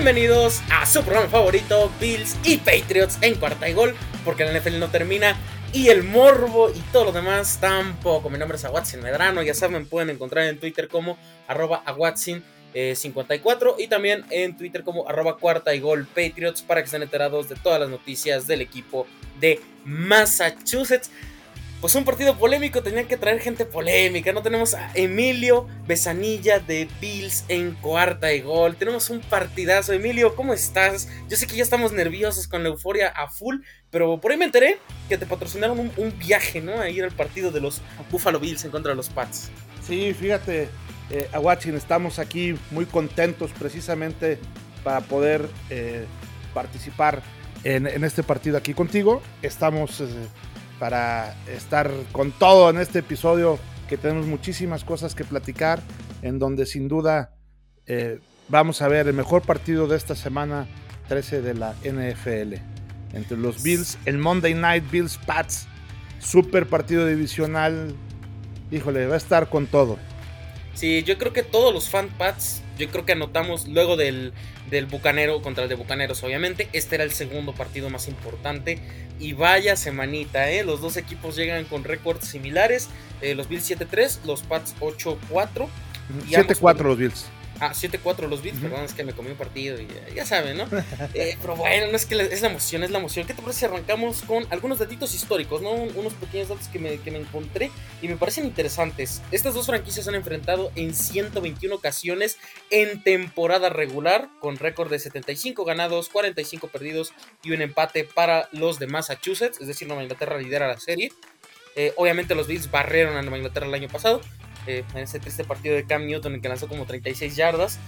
Bienvenidos a su programa favorito, Bills y Patriots en cuarta y gol, porque la NFL no termina y el morbo y todo lo demás tampoco. Mi nombre es Aguatzin Medrano, ya saben, pueden encontrar en Twitter como arroba Aguatzin54 y también en Twitter como arroba cuarta y gol Patriots para que estén enterados de todas las noticias del equipo de Massachusetts pues un partido polémico, tenían que traer gente polémica. No tenemos a Emilio Besanilla de Bills en cuarta y gol. Tenemos un partidazo. Emilio, ¿cómo estás? Yo sé que ya estamos nerviosos con la euforia a full, pero por ahí me enteré que te patrocinaron un, viaje, ¿no? A ir al partido de los Buffalo Bills en contra de los Pats. Sí, fíjate, eh, estamos aquí muy contentos precisamente para poder eh, participar en, este partido aquí contigo. Estamos... Eh, para estar con todo en este episodio, que tenemos muchísimas cosas que platicar, en donde sin duda eh, vamos a ver el mejor partido de esta semana 13 de la NFL. Entre los Bills, el Monday Night Bills Pats, super partido divisional. Híjole, va a estar con todo. Sí, yo creo que todos los fan Pats, yo creo que anotamos luego del, del Bucanero contra el de Bucaneros, obviamente. Este era el segundo partido más importante. Y vaya semanita, ¿eh? Los dos equipos llegan con récords similares. Eh, los Bills 7-3, los Pats 8-4. 7-4 los Bills. Ah, 7-4 los Bills, perdón, es que me comí un partido y ya, saben, ¿no? Eh, pero bueno, no es que es la emoción, es la emoción. ¿Qué te parece si arrancamos con algunos datitos históricos, ¿no? unos pequeños datos que me, que me encontré y me parecen interesantes. Estas dos franquicias han enfrentado en 121 ocasiones en temporada regular, con récord de 75 ganados, 45 perdidos y un empate para los de Massachusetts, es decir, Nueva Inglaterra lidera la serie. Eh, obviamente los Bills barrieron a Nueva Inglaterra el año pasado, en ese triste partido de Cam Newton en que lanzó como 36 yardas.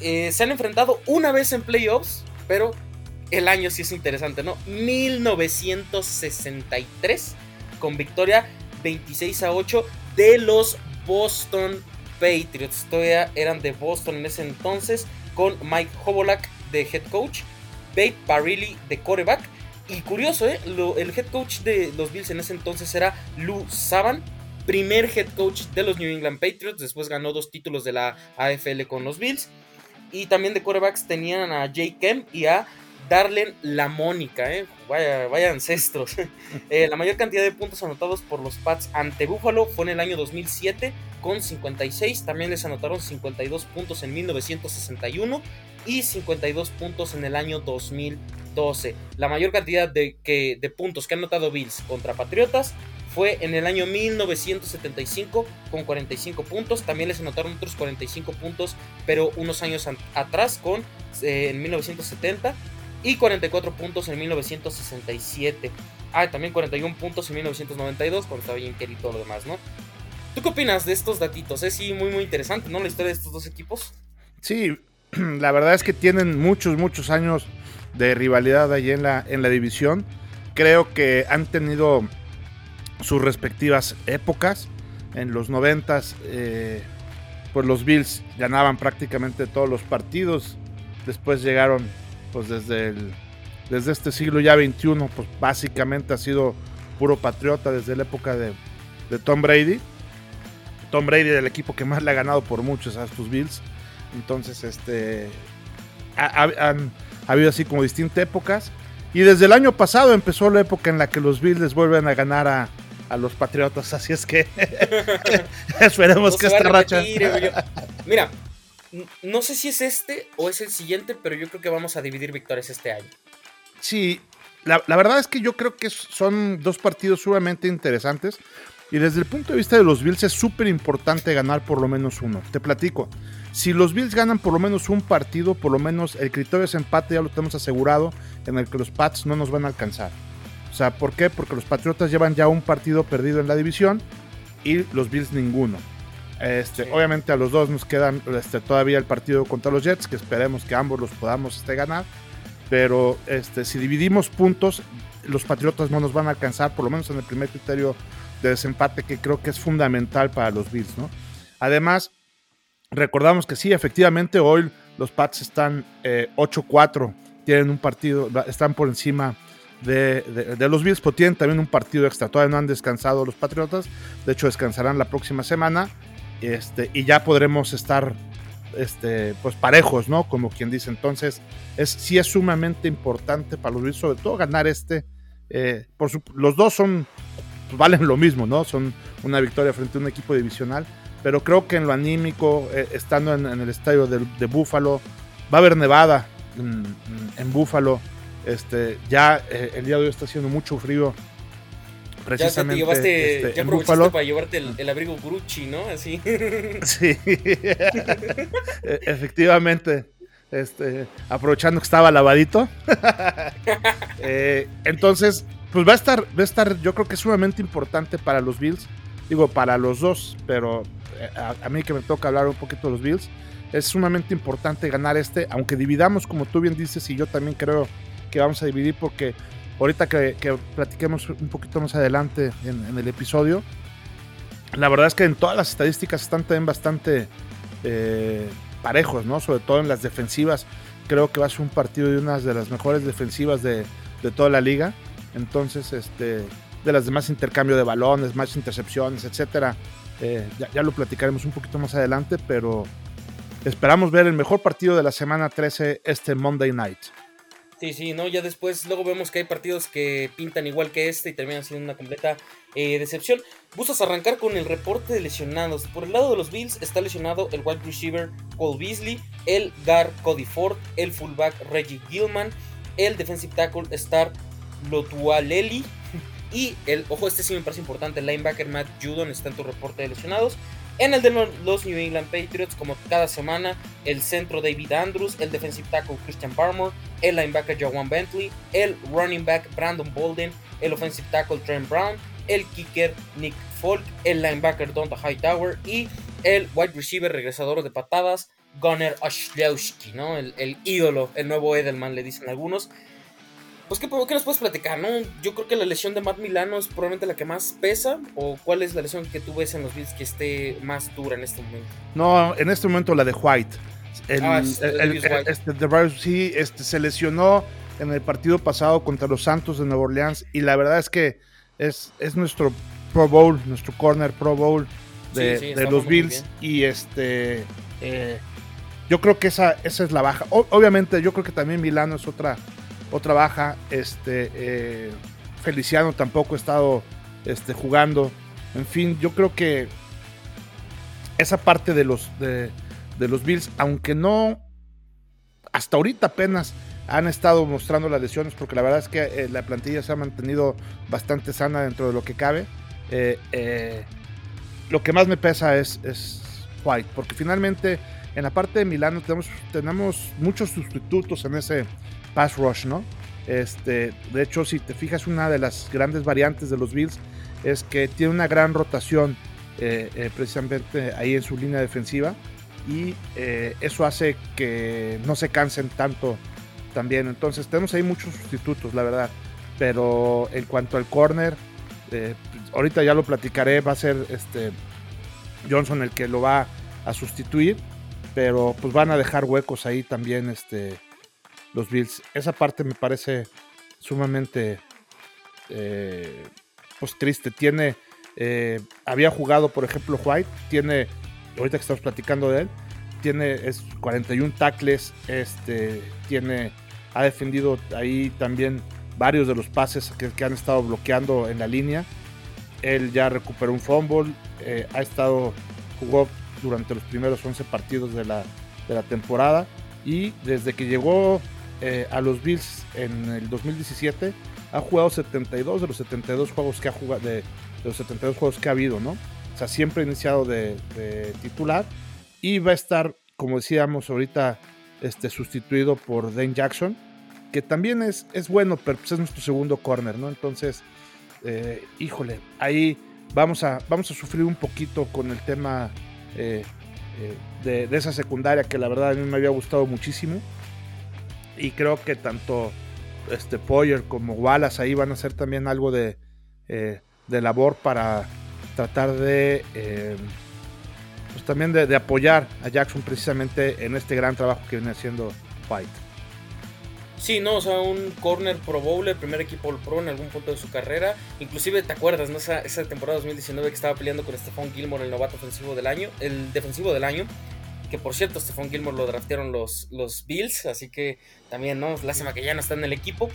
Eh, se han enfrentado una vez en playoffs, pero el año sí es interesante, ¿no? 1963 con victoria 26 a 8 de los Boston Patriots. Todavía eran de Boston en ese entonces con Mike Hobolak de head coach, Babe Barilli de quarterback. Y curioso, ¿eh? el head coach de los Bills en ese entonces era Lou Saban, primer head coach de los New England Patriots. Después ganó dos títulos de la AFL con los Bills. Y también de quarterbacks tenían a Jay Kemp y a Darlen La Mónica, ¿eh? vaya, ancestros. Eh, la mayor cantidad de puntos anotados por los Pats ante Buffalo fue en el año 2007 con 56. También les anotaron 52 puntos en 1961 y 52 puntos en el año 2012. La mayor cantidad de, que, de puntos que han anotado Bills contra Patriotas fue en el año 1975 con 45 puntos. También les anotaron otros 45 puntos, pero unos años atrás con eh, en 1970 y 44 puntos en 1967. Ah, también 41 puntos en 1992 cuando estaba bien y todo lo demás, ¿no? ¿Tú qué opinas de estos datitos? Es sí muy muy interesante, ¿no? La historia de estos dos equipos. Sí, la verdad es que tienen muchos, muchos años de rivalidad allí en la, en la división. Creo que han tenido sus respectivas épocas. En los 90 eh, pues los Bills ganaban prácticamente todos los partidos. Después llegaron pues desde, desde este siglo ya 21, pues básicamente ha sido puro patriota desde la época de, Tom Brady. Tom Brady del equipo que más le ha ganado por muchos a estos Bills. Entonces, este han habido así como distintas épocas. Y desde el año pasado empezó la época en la que los Bills vuelven a ganar a, a los Patriotas. Así es que esperemos que esta racha. Mira, no sé si es este o es el siguiente, pero yo creo que vamos a dividir victorias este año. Sí, la, verdad es que yo creo que son dos partidos sumamente interesantes. Y desde el punto de vista de los Bills es súper importante ganar por lo menos uno. Te platico. Si los Bills ganan por lo menos un partido, por lo menos el criterio es empate, ya lo tenemos asegurado, en el que los Pats no nos van a alcanzar. O sea, ¿por qué? Porque los Patriotas llevan ya un partido perdido en la división y los Bills ninguno. Este, Obviamente a los dos nos quedan este, todavía el partido contra los Jets, que esperemos que ambos los podamos este, ganar. Pero este, si dividimos puntos, los Patriotas no nos van a alcanzar, por lo menos en el primer criterio de desempate, que creo que es fundamental para los Bills. ¿no? Además, recordamos que sí, efectivamente, hoy los Pats están 8-4, eh, tienen un partido, están por encima de, los Bills, pero tienen también un partido extra. Todavía no han descansado los Patriotas. De hecho, descansarán la próxima semana. Este, y ya podremos estar este, pues parejos, ¿no? Como quien dice. Entonces, es, sí es sumamente importante para los Bills, sobre todo ganar este. Eh, por los dos son, pues, valen lo mismo, ¿no? Son una victoria frente a un equipo divisional. Pero creo que en lo anímico, eh, estando en, el estadio de, de Búfalo, va a haber nevada en, en Búfalo. Este, ya eh, el día de hoy está haciendo mucho frío precisamente. Ya, llevaste, este, ya aprovechaste para llevarte el, abrigo Gucci, ¿no? Así. Sí. E, efectivamente. Este, aprovechando que estaba lavadito. Eh, entonces, pues va a estar, va a estar, yo creo que es sumamente importante para los Bills. Digo, para los dos, pero eh, a, mí que me toca hablar un poquito de los Bills, es sumamente importante ganar este, aunque dividamos, como tú bien dices, y yo también creo que vamos a dividir porque ahorita que, platiquemos un poquito más adelante en, el episodio, la verdad es que en todas las estadísticas están también bastante eh, parejos, ¿no? Sobre todo en las defensivas. Creo que va a ser un partido de una de las mejores defensivas de, toda la liga. Entonces, este, de las demás intercambio de balones, más intercepciones, etcétera. Eh, ya, ya, lo platicaremos un poquito más adelante, pero esperamos ver el mejor partido de la semana 13 este Monday Night. Sí, sí, no, ya después, luego vemos que hay partidos que pintan igual que este y terminan siendo una completa eh, decepción. Buscas arrancar con el reporte de lesionados. Por el lado de los Bills está lesionado el wide receiver Cole Beasley, el guard Cody Ford, el fullback Reggie Gilman, el defensive tackle Star Lotualeli y el, ojo, este sí me parece importante, el linebacker Matt Judon está en tu reporte de lesionados. En el de los New England Patriots, como cada semana, el centro David Andrews, el defensive tackle Christian Barmore, el linebacker Jawan Bentley, el running back Brandon Bolden, el offensive tackle Trent Brown, el kicker Nick Folk, el linebacker Donta Hightower y el wide receiver regresador de patadas Gunnar Ashlowski, ¿no? El, el, ídolo, el nuevo Edelman, le dicen algunos. Pues, ¿qué, nos puedes platicar, no? Yo creo que la lesión de Matt Milano es probablemente la que más pesa. ¿O cuál es la lesión que tú ves en los Bills que esté más dura en este momento? No, en este momento la de White. El, ah, Este, de sí, este, se lesionó en el partido pasado contra los Santos de Nueva Orleans. Y la verdad es que es, es nuestro Pro Bowl, nuestro corner Pro Bowl de, los Bills. Y este. Eh, yo creo que esa, esa es la baja. obviamente, yo creo que también Milano es otra otra baja. Este, eh, Feliciano tampoco ha estado este, jugando. En fin, yo creo que esa parte de los, de, los Bills, aunque no hasta ahorita apenas han estado mostrando las lesiones, porque la verdad es que eh, la plantilla se ha mantenido bastante sana dentro de lo que cabe. Eh, lo que más me pesa es, es White, porque finalmente en la parte de Milano tenemos, tenemos muchos sustitutos en ese, pass rush, ¿no? Este, de hecho, si te fijas, una de las grandes variantes de los Bills es que tiene una gran rotación eh, eh, precisamente ahí en su línea defensiva y eh, eso hace que no se cansen tanto también. Entonces tenemos ahí muchos sustitutos, la verdad. Pero en cuanto al corner, ahorita ya lo platicaré, va a ser este Johnson el que lo va a sustituir, pero pues van a dejar huecos ahí también este los Bills. Esa parte me parece sumamente eh, pues triste. Tiene, eh, había jugado, por ejemplo, White, tiene, ahorita que estamos platicando de él, tiene es 41 tackles, este, tiene, ha defendido ahí también varios de los pases que, han estado bloqueando en la línea. Él ya recuperó un fumble, eh, ha estado, jugó durante los primeros 11 partidos de la, de la temporada y desde que llegó eh, a los Bills en el 2017 ha jugado 72 de los 72 juegos que ha jugado de, los 72 juegos que ha habido, ¿no? O sea, siempre ha iniciado de, titular y va a estar, como decíamos ahorita, este, sustituido por Dane Jackson, que también es, es bueno, pero pues es nuestro segundo corner, ¿no? Entonces, eh, híjole, ahí vamos a, vamos a sufrir un poquito con el tema eh, de, de, esa secundaria que la verdad a mí me había gustado muchísimo y creo que tanto este Poyer como Wallace ahí van a hacer también algo de, eh, labor para tratar de eh, pues también de, apoyar a Jackson precisamente en este gran trabajo que viene haciendo White. Sí, no, o un corner pro bowl, el primer equipo pro en algún punto de su carrera. Inclusive, ¿te acuerdas, no? Esa, esa temporada 2019 que estaba peleando con Stephon Gilmore, el novato ofensivo del año, el defensivo del año que por cierto, Stephon Gilmore lo draftearon los, los Bills, así que también, ¿no? Lástima que ya no está en el equipo.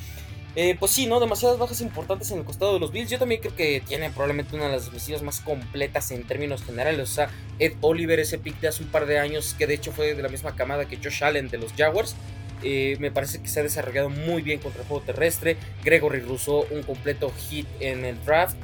Eh, pues sí, ¿no? Demasiadas bajas importantes en el costado de los Bills. Yo también creo que tienen probablemente una de las defensivas más completas en términos generales. O sea, Ed Oliver, ese pick de hace un par de años, que de hecho fue de la misma camada que Josh Allen de los Jaguars. Eh, me parece que se ha desarrollado muy bien contra el juego terrestre. Gregory Rousseau, un completo hit en el draft.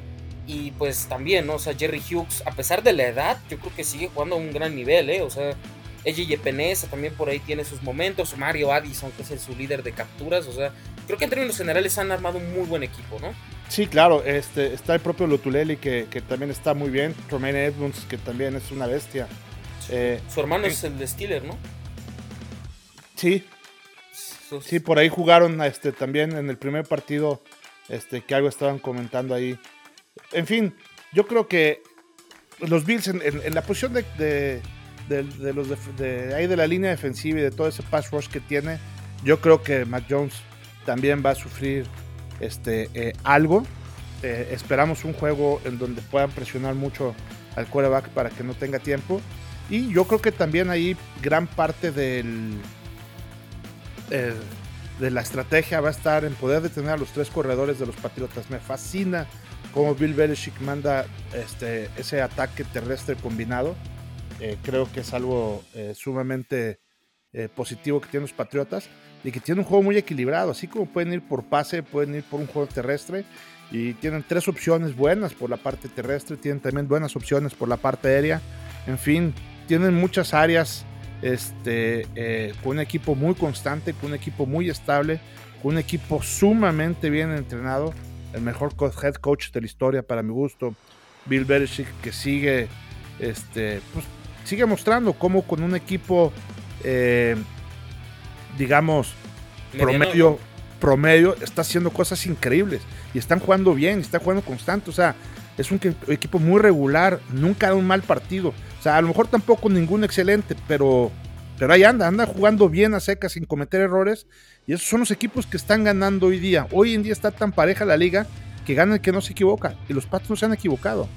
Y pues también, ¿no? O sea, Jerry Hughes, a pesar de la edad, yo creo que sigue jugando a un gran nivel, ¿eh? O sea, ella Peneza también por ahí tiene sus momentos. Mario Addison, que es el, su líder de capturas. O sea, creo que en términos generales han armado un muy buen equipo, ¿no? Sí, claro. Este, está el propio Lotulelli, que, que también está muy bien. Tremaine Edmonds, que también es una bestia. Eh, su hermano es el de Steeler, ¿no? Sí. Sí, por ahí jugaron este, también en el primer partido este, que algo estaban comentando ahí. En fin, yo creo que los Bills en, la posición de de, los de, ahí de la línea defensiva y de todo ese pass rush que tiene, yo creo que Mac Jones también va a sufrir este, eh, algo. Eh, esperamos un juego en donde puedan presionar mucho al quarterback para que no tenga tiempo. Y yo creo que también ahí gran parte del, eh, de la estrategia va a estar en poder detener a los tres corredores de los Patriotas. Me fascina cómo Bill Belichick manda este, ese ataque terrestre combinado. Eh, creo que es algo eh, sumamente eh, positivo que tienen los Patriotas y que tiene un juego muy equilibrado, así como pueden ir por pase, pueden ir por un juego terrestre y tienen tres opciones buenas por la parte terrestre, tienen también buenas opciones por la parte aérea, en fin, tienen muchas áreas este, con un equipo muy constante, con un equipo muy estable, con un equipo sumamente bien entrenado, el mejor head coach de la historia para mi gusto, Bill Belichick, que sigue este, pues, sigue mostrando cómo con un equipo, eh, digamos, promedio, promedio, está haciendo cosas increíbles y están jugando bien, están jugando constante. O sea, es un equipo muy regular, nunca da un mal partido. O sea, a lo mejor tampoco ningún excelente, pero, pero ahí anda, anda jugando bien a secas sin cometer errores. Y esos son los equipos que están ganando hoy día. Hoy en día está tan pareja la liga que gana el que no se equivoca. Y los Pats no se han equivocado.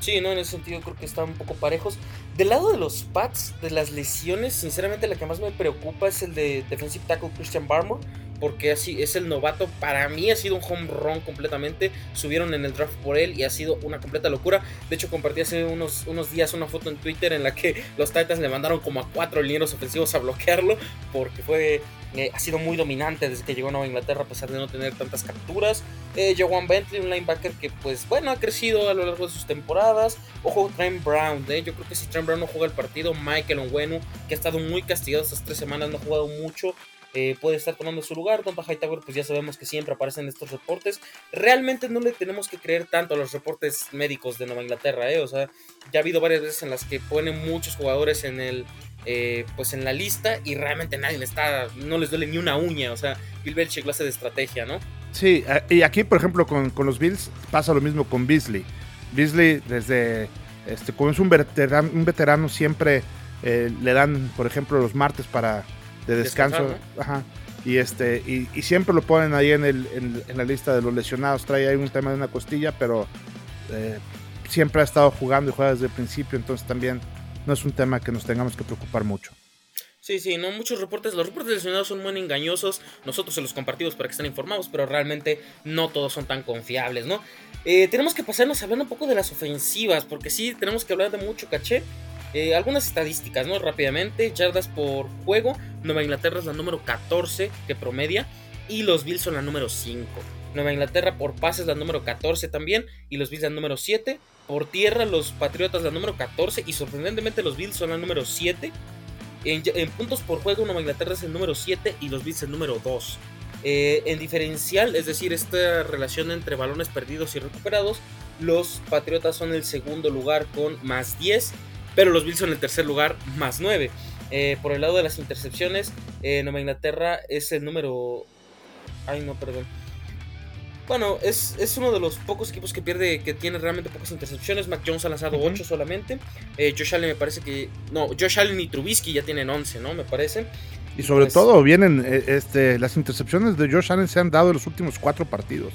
Sí, no, en ese sentido creo que están un poco parejos. Del lado de los Pats, de las lesiones, sinceramente la que más me preocupa es el de defensive tackle Christian Barmore porque así es el novato. Para mí ha sido un home run completamente. Subieron en el draft por él y ha sido una completa locura. De hecho, compartí hace unos, unos días una foto en Twitter en la que los Titans le mandaron como a cuatro linieros ofensivos a bloquearlo porque fue eh, ha sido muy dominante desde que llegó a Nueva Inglaterra a pesar de no tener tantas capturas. Eh, Bentley, un linebacker que pues bueno ha crecido a lo largo de sus temporadas. Ojo, Trent Brown, eh. yo creo que si Trent Brown no juega el partido, Michael Onwenu, que ha estado muy castigado estas tres semanas, no ha jugado mucho. Eh, puede estar tomando su lugar. Donta Hightower, pues ya sabemos que siempre aparecen estos reportes. Realmente no le tenemos que creer tanto a los reportes médicos de Nueva Inglaterra, ¿eh? O sea, ya ha habido varias veces en las que ponen muchos jugadores en el. Eh, pues en la lista y realmente nadie le está, no les duele ni una uña, o sea, Bill Belichick clase de estrategia, ¿no? Sí, y aquí por ejemplo con, los Bills pasa lo mismo con Beasley. Beasley desde, este, como es un veterano, un veterano siempre eh, le dan, por ejemplo, los martes para de descanso. Ajá. Y, este, y, siempre lo ponen ahí en, el, en, la lista de los lesionados. Trae ahí un tema de una costilla, pero eh, siempre ha estado jugando y juega desde el principio, entonces también no es un tema que nos tengamos que preocupar mucho. Sí, sí, no, muchos reportes, los reportes lesionados son muy engañosos, nosotros se los compartimos para que estén informados, pero realmente no todos son tan confiables, ¿no? Eh, tenemos que pasarnos hablando un poco de las ofensivas, porque sí, tenemos que hablar de mucho caché, eh, algunas estadísticas, ¿no? Rápidamente, yardas por juego. Nueva Inglaterra es la número 14 que promedia y los Bills son la número 5. Nueva Inglaterra por pases la número 14 también y los Bills la número 7. Por tierra los Patriotas la número 14 y sorprendentemente los Bills son la número 7. En, puntos por juego Nueva Inglaterra es el número 7 y los Bills el número 2. Eh, en diferencial, es decir, esta relación entre balones perdidos y recuperados, los Patriotas son el segundo lugar con más 10 pero los Bills son el tercer lugar más 9. Eh, por el lado de las intercepciones, eh, Nueva Inglaterra es el número... Ay, no, perdón. Bueno, es, uno de los pocos equipos que pierde, que tiene realmente pocas intercepciones. Mac Jones ha lanzado 8 solamente. Eh, Josh Allen me parece que... No, Josh Allen y Trubisky ya tienen 11, ¿no? Me parece. Y sobre pues todo vienen, este, las intercepciones de Josh Allen se han dado en los últimos cuatro partidos.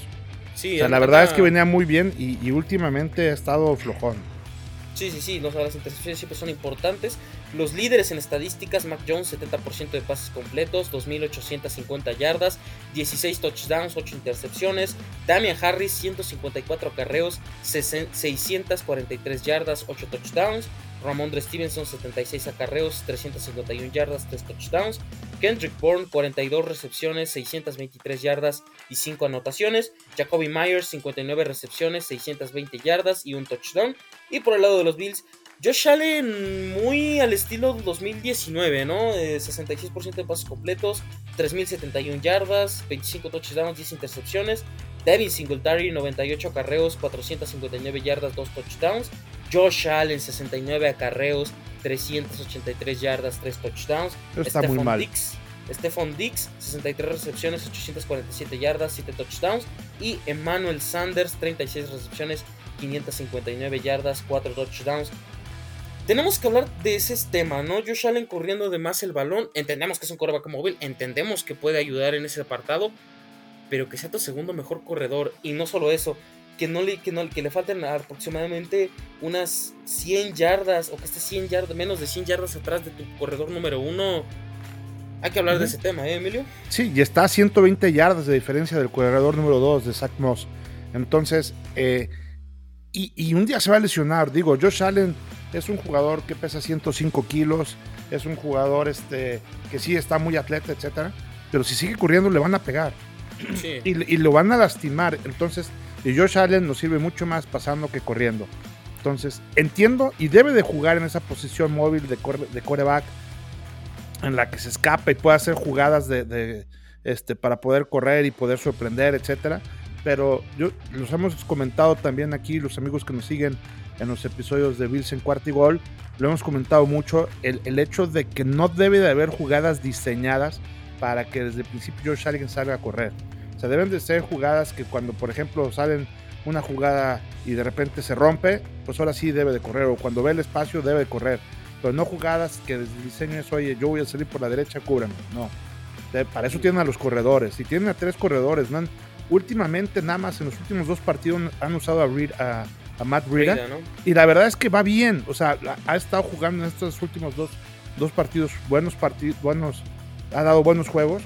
Sí, o sea, la verdad es que venía muy bien y, y últimamente ha estado flojón. Sí, sí, sí, las intercepciones siempre son importantes. Los líderes en estadísticas, Mac Jones 70% de pases completos, 2.850 yardas, 16 touchdowns, 8 intercepciones. Damian Harris 154 carreos, 643 yardas, 8 touchdowns. Ramondre Stevenson 76 acarreos, 351 yardas, 3 touchdowns. Kendrick Bourne 42 recepciones, 623 yardas y 5 anotaciones. Jacoby Myers 59 recepciones, 620 yardas y un touchdown. Y por el lado de los Bills, Josh Allen muy al estilo 2019, ¿no? 66% de pasos completos, 3071 yardas, 25 touchdowns, 10 intercepciones. Devin Singletary 98 acarreos, 459 yardas, 2 touchdowns. Josh Allen, 69 acarreos, 383 yardas, 3 touchdowns. Está muy mal. Dix, Stephon Dix, 63 recepciones, 847 yardas, 7 touchdowns. Y Emmanuel Sanders, 36 recepciones, 559 yardas, 4 touchdowns. Tenemos que hablar de ese tema, ¿no? Josh Allen corriendo de más el balón. Entendemos que es un coreback móvil, entendemos que puede ayudar en ese apartado, pero que sea tu segundo mejor corredor. Y no solo eso, que no le, que no, que le falten aproximadamente unas 100 yardas o que esté 100 yardas, menos de 100 yardas atrás de tu corredor número uno. Hay que hablar de ese tema, ¿eh, Emilio? Sí, y está a 120 yardas de diferencia del corredor número 2 de Zach Moss. Entonces, eh, y, y, un día se va a lesionar. Digo, Josh Allen es un jugador que pesa 105 kilos, es un jugador este, que sí está muy atleta, etcétera, pero si sigue corriendo le van a pegar. Y, y, lo van a lastimar. Entonces, y Josh Allen nos sirve mucho más pasando que corriendo. Entonces, entiendo y debe de jugar en esa posición móvil de, de coreback en la que se escapa y puede hacer jugadas de, este, para poder correr y poder sorprender, etcétera. Pero yo los hemos comentado también aquí, los amigos que nos siguen en los episodios de Bills en cuarto y gol, lo hemos comentado mucho, el, el, hecho de que no debe de haber jugadas diseñadas para que desde el principio Josh Allen salga a correr. O sea, deben de ser jugadas que cuando, por ejemplo, salen una jugada y de repente se rompe, pues ahora sí debe de correr. O cuando ve el espacio debe de correr. Pero no jugadas que desde el diseño es, oye, yo voy a salir por la derecha, cúbrame. No. para eso tienen a los corredores. Y tienen a tres corredores. ¿no? Últimamente, nada más en los últimos dos partidos han usado a, a, Matt Rita. Y la verdad es que va bien. O sea, ha estado jugando en estos últimos dos, dos partidos, buenos partidos, buenos, ha dado buenos juegos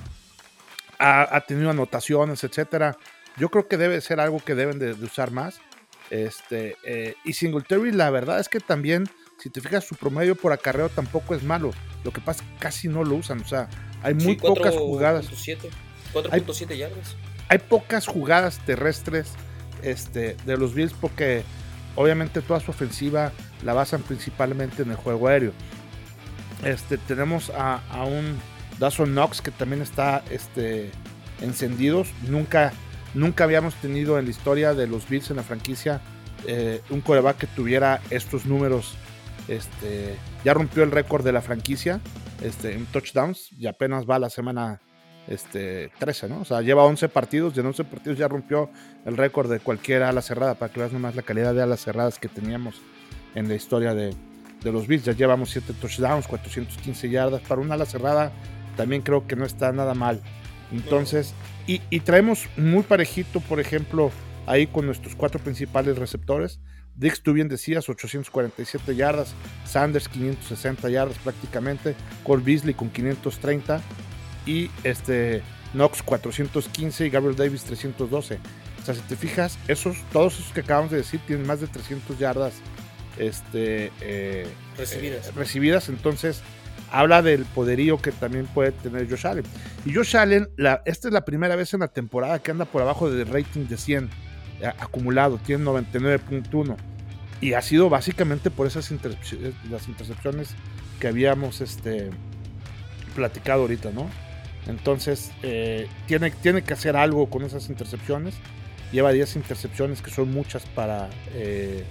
ha, tenido anotaciones, etcétera. Yo creo que debe ser algo que deben de, usar más. Este, eh, y Singletary, la verdad es que también, si te fijas, su promedio por acarreo tampoco es malo. Lo que pasa es que casi no lo usan. O sea, hay muy pocas jugadas. 4.7 yardas. Hay pocas jugadas terrestres este, de los Bills porque obviamente toda su ofensiva la basan principalmente en el juego aéreo. Este, tenemos a, a un Dawson Knox, que también está este, encendidos. Nunca, nunca habíamos tenido en la historia de los Bills en la franquicia eh, un coreback que tuviera estos números. Este, ya rompió el récord de la franquicia este, en touchdowns y apenas va la semana este, 13, ¿no? O sea, lleva 11 partidos y en 11 partidos ya rompió el récord de cualquier ala cerrada, para que veas nomás la calidad de alas cerradas que teníamos en la historia de, de los Bills. Ya llevamos 7 touchdowns, 415 yardas. Para una ala cerrada también creo que no está nada mal. Entonces, y, traemos muy parejito, por ejemplo, ahí con nuestros cuatro principales receptores. Dix, tú bien decías, 847 yardas, Sanders 560 yardas prácticamente, Cole Beasley con 530 y este Knox 415 y Gabriel Davis 312. O sea, si te fijas, esos, todos esos que acabamos de decir tienen más de 300 yardas este, eh, recibidas. Eh, recibidas. Entonces, habla del poderío que también puede tener Josh Allen. Y Josh Allen, la, esta es la primera vez en la temporada que anda por abajo del rating de 100 eh, acumulado, tiene 99.1. Y ha sido básicamente por esas intercepciones, las intercepciones que habíamos este, platicado ahorita, ¿no? Entonces, eh, tiene, tiene que hacer algo con esas intercepciones. Lleva 10 intercepciones, que son muchas para, eh,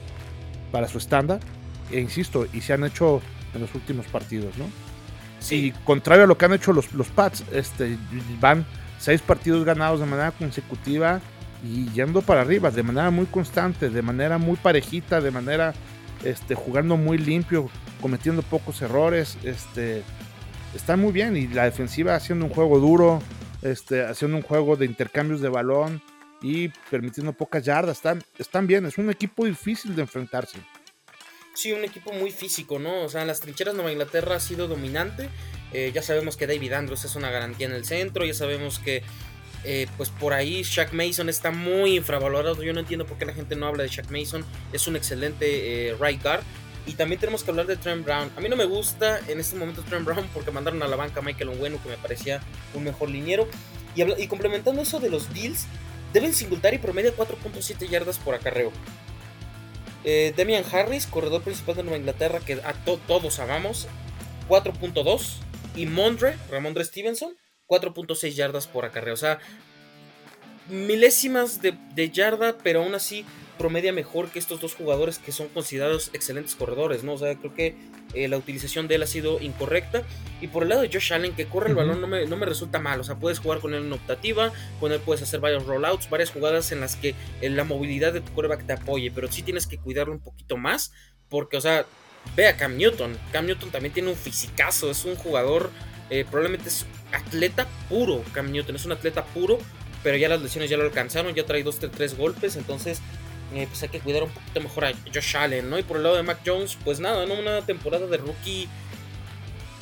para su estándar. E insisto, y se han hecho en los últimos partidos, ¿no? Sí. Contrario a lo que han hecho los, los Pats, este, van seis partidos ganados de manera consecutiva y yendo para arriba, de manera muy constante, de manera muy parejita, de manera este, jugando muy limpio, cometiendo pocos errores. Este, está muy bien y la defensiva haciendo un juego duro, este, haciendo un juego de intercambios de balón y permitiendo pocas yardas. Están, están bien, es un equipo difícil de enfrentarse. Sí, un equipo muy físico, ¿no? O sea, en las trincheras Nueva Inglaterra ha sido dominante. Eh, ya sabemos que David Andrews es una garantía en el centro. Ya sabemos que, eh, pues por ahí, Shaq Mason está muy infravalorado. Yo no entiendo por qué la gente no habla de Shaq Mason. Es un excelente eh, right guard. Y también tenemos que hablar de Trent Brown. A mí no me gusta en este momento Trent Brown porque mandaron a la banca a Michael Onwenu, que me parecía un mejor liniero. Y, y complementando eso de los Bills, Devin Singletary promedia 4.7 yardas por acarreo. Eh, Demian Harris, corredor principal de Nueva Inglaterra, que a todos amamos, 4.2. Y Mondre, Ramondre Stevenson, 4.6 yardas por acarreo. O sea, milésimas de, de, yarda, pero aún así promedia mejor que estos dos jugadores que son considerados excelentes corredores, ¿no? O sea, creo que eh, la utilización de él ha sido incorrecta. Y por el lado de Josh Allen, que corre el balón, no me, no me, resulta mal. O sea, puedes jugar con él en optativa, con él puedes hacer varios rollouts, varias jugadas en las que eh, la movilidad de tu quarterback te apoye, pero sí tienes que cuidarlo un poquito más, porque, o sea, ve a Cam Newton. Cam Newton también tiene un fisicazo, es un jugador, eh, probablemente es atleta puro. Cam Newton es un atleta puro, pero ya las lesiones ya lo alcanzaron, ya trae dos, tres golpes, entonces eh, pues hay que cuidar un poquito mejor a Josh Allen, ¿no? Y por el lado de Mac Jones, pues nada, ¿no? Una temporada de rookie.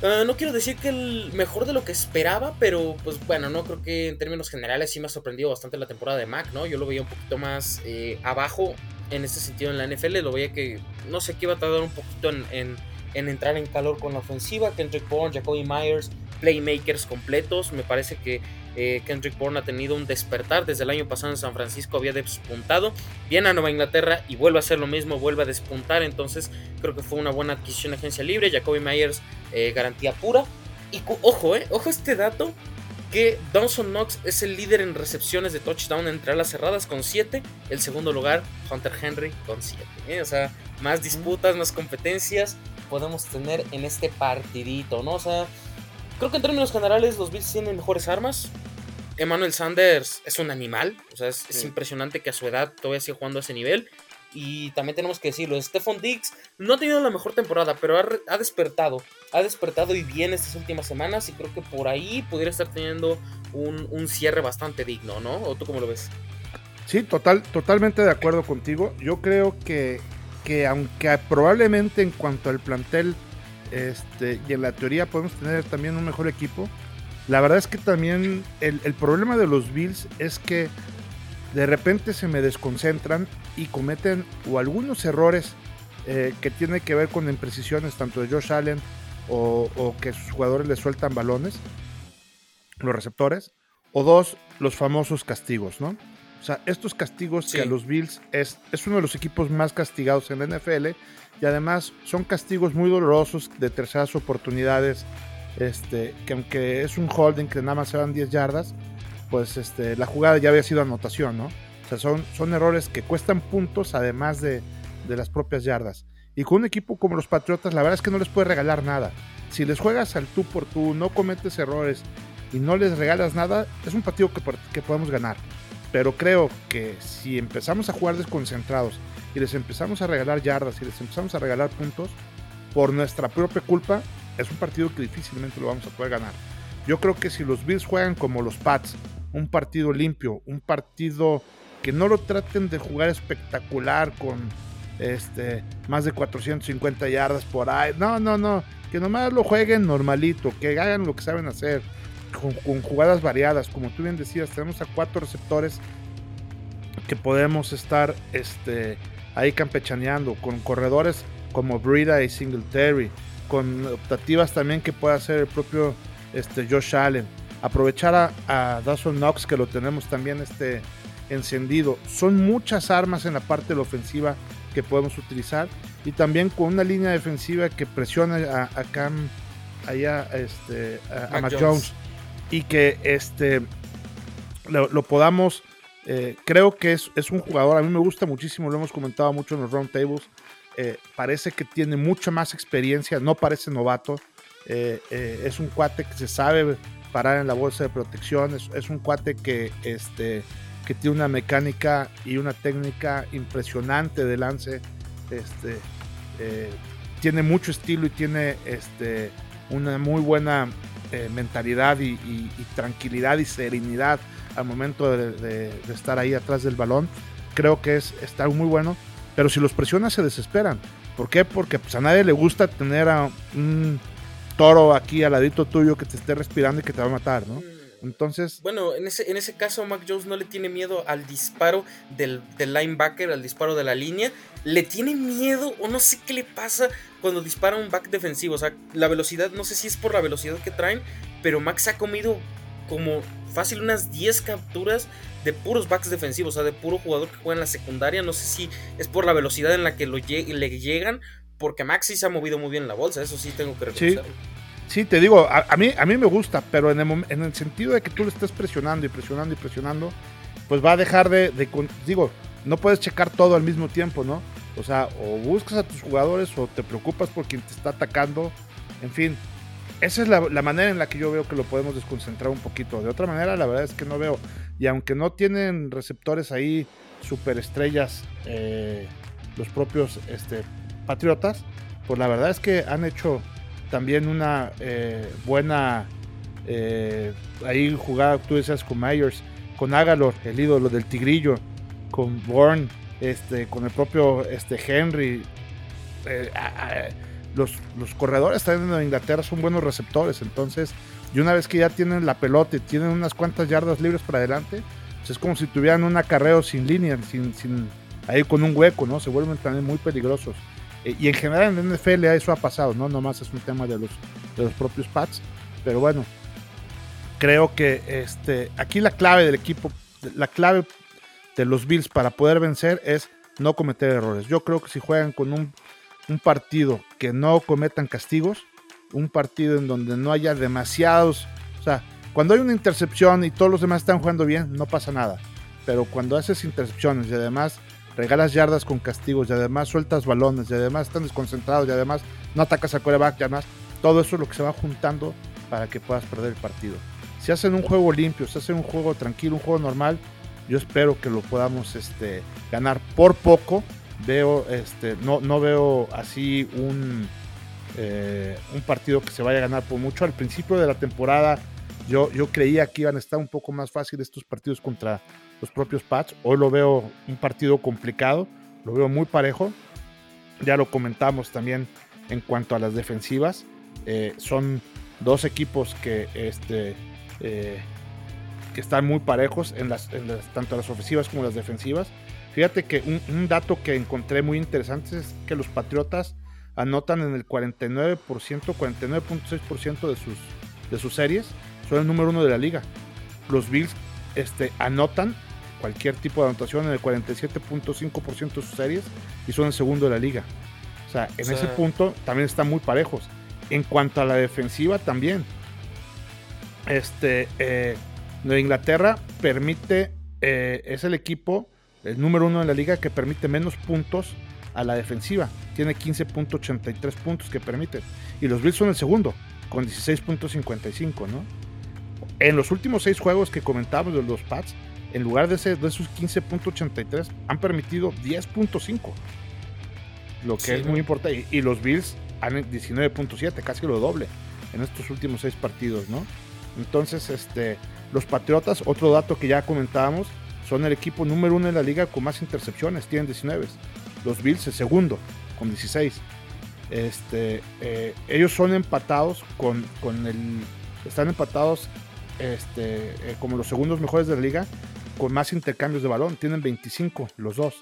Uh, no quiero decir que el mejor de lo que esperaba, pero pues bueno, no creo que en términos generales sí me ha sorprendido bastante la temporada de Mac, ¿no? Yo lo veía un poquito más eh, abajo en este sentido en la NFL, lo veía que no sé qué iba a tardar un poquito en, en entrar en calor con la ofensiva. Kendrick Bourne, Jacoby Myers, playmakers completos, me parece que eh, Kendrick Bourne ha tenido un despertar. Desde el año pasado en San Francisco había despuntado. Viene a Nueva Inglaterra y vuelve a hacer lo mismo, vuelve a despuntar. Entonces creo que fue una buena adquisición de agencia libre. Jacoby Myers, eh, garantía pura. Y ojo, eh, ojo este dato. Que Dawson Knox es el líder en recepciones de touchdown entre alas cerradas con 7. El segundo lugar, Hunter Henry con 7. ¿eh? O sea, más disputas, más competencias podemos tener en este partidito, ¿no? O sea, creo que en términos generales los Bills tienen mejores armas. Emmanuel Sanders es un animal. O sea, es, sí. es, impresionante que a su edad todavía siga jugando a ese nivel. Y también tenemos que decirlo, Stephon Diggs no ha tenido la mejor temporada, pero ha, ha, despertado. Ha despertado y bien estas últimas semanas. Y creo que por ahí pudiera estar teniendo un, un cierre bastante digno, ¿no? ¿O tú cómo lo ves? Sí, total, totalmente de acuerdo contigo. Yo creo que, que aunque probablemente en cuanto al plantel este, y en la teoría podemos tener también un mejor equipo, la verdad es que también el, el, problema de los Bills es que de repente se me desconcentran y cometen o algunos errores eh, que tienen que ver con imprecisiones tanto de Josh Allen o, o, que sus jugadores le sueltan balones, los receptores, o dos, los famosos castigos, ¿no? O sea, estos castigos sí. que a los Bills es, es uno de los equipos más castigados en la NFL y además son castigos muy dolorosos de terceras oportunidades este, que aunque es un holding que nada más se dan 10 yardas, pues este, la jugada ya había sido anotación, ¿no? O son, son errores que cuestan puntos además de, de, las propias yardas. Y con un equipo como los Patriotas, la verdad es que no les puedes regalar nada. Si les juegas al tú por tú, no cometes errores y no les regalas nada, es un partido que, que podemos ganar. Pero creo que si empezamos a jugar desconcentrados y les empezamos a regalar yardas y les empezamos a regalar puntos, por nuestra propia culpa, es un partido que difícilmente lo vamos a poder ganar. Yo creo que si los Bills juegan como los Pats, un partido limpio, un partido que no lo traten de jugar espectacular con este más de 450 yardas por ahí. No, no, no, que nomás lo jueguen normalito, que hagan lo que saben hacer con, jugadas variadas, como tú bien decías, tenemos a cuatro receptores que podemos estar este ahí campechaneando con corredores como Brida y Singletary con optativas también que pueda hacer el propio este, Josh Allen. Aprovechar a, a Dawson Knox, que lo tenemos también este, encendido. Son muchas armas en la parte de la ofensiva que podemos utilizar. Y también con una línea defensiva que presiona a, a Cam, allá, este, a, a Mac Jones. Jones. Y que este, lo, lo podamos. Eh, creo que es, es un jugador, a mí me gusta muchísimo, lo hemos comentado mucho en los round tables eh, parece que tiene mucha más experiencia, no parece novato. Eh, eh, es un cuate que se sabe parar en la bolsa de protección, es, es, un cuate que, este, que tiene una mecánica y una técnica impresionante de lance. Este, tiene mucho estilo y tiene este, una muy buena mentalidad y, tranquilidad y serenidad al momento de, estar ahí atrás del balón. Creo que es, está muy bueno pero si los presiona se desesperan. ¿Por qué? Porque pues, a nadie le gusta tener a un toro aquí al ladito tuyo que te esté respirando y que te va a matar, ¿no? Entonces. Bueno, en ese, en ese caso, Mac Jones no le tiene miedo al disparo del, del, linebacker, al disparo de la línea. Le tiene miedo, o no sé qué le pasa cuando dispara un back defensivo. O sea, la velocidad, no sé si es por la velocidad que traen, pero Max ha comido como fácil unas 10 capturas de puros backs defensivos, o sea, de puro jugador que juega en la secundaria. No sé si es por la velocidad en la que lo le llegan, porque Max sí se ha movido muy bien en la bolsa, eso sí tengo que reconocerlo. Sí. Te digo, a, mí, a mí me gusta, pero en el, en el sentido de que tú le estés presionando y presionando y presionando, pues va a dejar de, de, digo, no puedes checar todo al mismo tiempo, ¿no? O sea, o buscas a tus jugadores o te preocupas por quien te está atacando. En fin, esa es la, manera en la que yo veo que lo podemos desconcentrar un poquito. De otra manera, la verdad es que no veo. Y aunque no tienen receptores ahí superestrellas, eh, los propios este, Patriotas, pues la verdad es que han hecho también una eh, buena eh, ahí jugada, tú decías, con Myers, con Agalor, el ídolo del Tigrillo, con Bourne, este, con el propio este, Henry. Eh, los, los, corredores también en Inglaterra son buenos receptores, entonces, y una vez que ya tienen la pelota y tienen unas cuantas yardas libres para adelante, pues es como si tuvieran un acarreo sin línea, sin, sin, ahí con un hueco, ¿no? Se vuelven también muy peligrosos. Eh, y en general en NFL eso ha pasado, ¿no? Nomás es un tema de los, de los propios Pats, pero bueno, creo que este, aquí la clave del equipo, la clave de los Bills para poder vencer es no cometer errores. Yo creo que si juegan con un, partido que no cometan castigos, un partido en donde no haya demasiados, o sea, cuando hay una intercepción y todos los demás están jugando bien, no pasa nada. Pero cuando haces intercepciones y además regalas yardas con castigos y además sueltas balones y además están desconcentrados y además no atacas a coreback y además todo eso es lo que se va juntando para que puedas perder el partido. Si hacen un juego limpio, si hacen un juego tranquilo, un juego normal, yo espero que lo podamos este, ganar por poco. Veo, este, no, no veo así un, eh, un partido que se vaya a ganar por mucho. Al principio de la temporada yo, yo creía que iban a estar un poco más fáciles estos partidos contra los propios Pats. Hoy lo veo un partido complicado, lo veo muy parejo. Ya lo comentamos también en cuanto a las defensivas. Eh, son dos equipos que este, eh, que están muy parejos en las, tanto las ofensivas como las defensivas. Fíjate que un, dato que encontré muy interesante es que los Patriotas anotan en el 49%, 49.6% de sus, de sus series, son el número uno de la liga. Los Bills este, anotan cualquier tipo de anotación en el 47.5% de sus series y son el segundo de la liga. O sea, en ese punto también están muy parejos. En cuanto a la defensiva también. Este, eh, Nueva Inglaterra permite, eh, es el equipo, el número uno en la liga que permite menos puntos a la defensiva. Tiene 15.83 puntos que permite. Y los Bills son el segundo, con 16.55, ¿no? En los últimos seis juegos que comentamos de los Pats, en lugar de, ese, de esos 15.83, han permitido 10.5. Lo que es muy importante. Y, y los Bills han 19.7, casi lo doble en estos últimos seis partidos, ¿no? Entonces, este, los Patriotas, otro dato que ya comentábamos, son el equipo número uno en la liga con más intercepciones, tienen 19. Los Bills el segundo, con 16. Este, eh, ellos son empatados con, con, el. Están empatados este, eh, como los segundos mejores de la liga con más intercambios de balón. Tienen 25 los dos.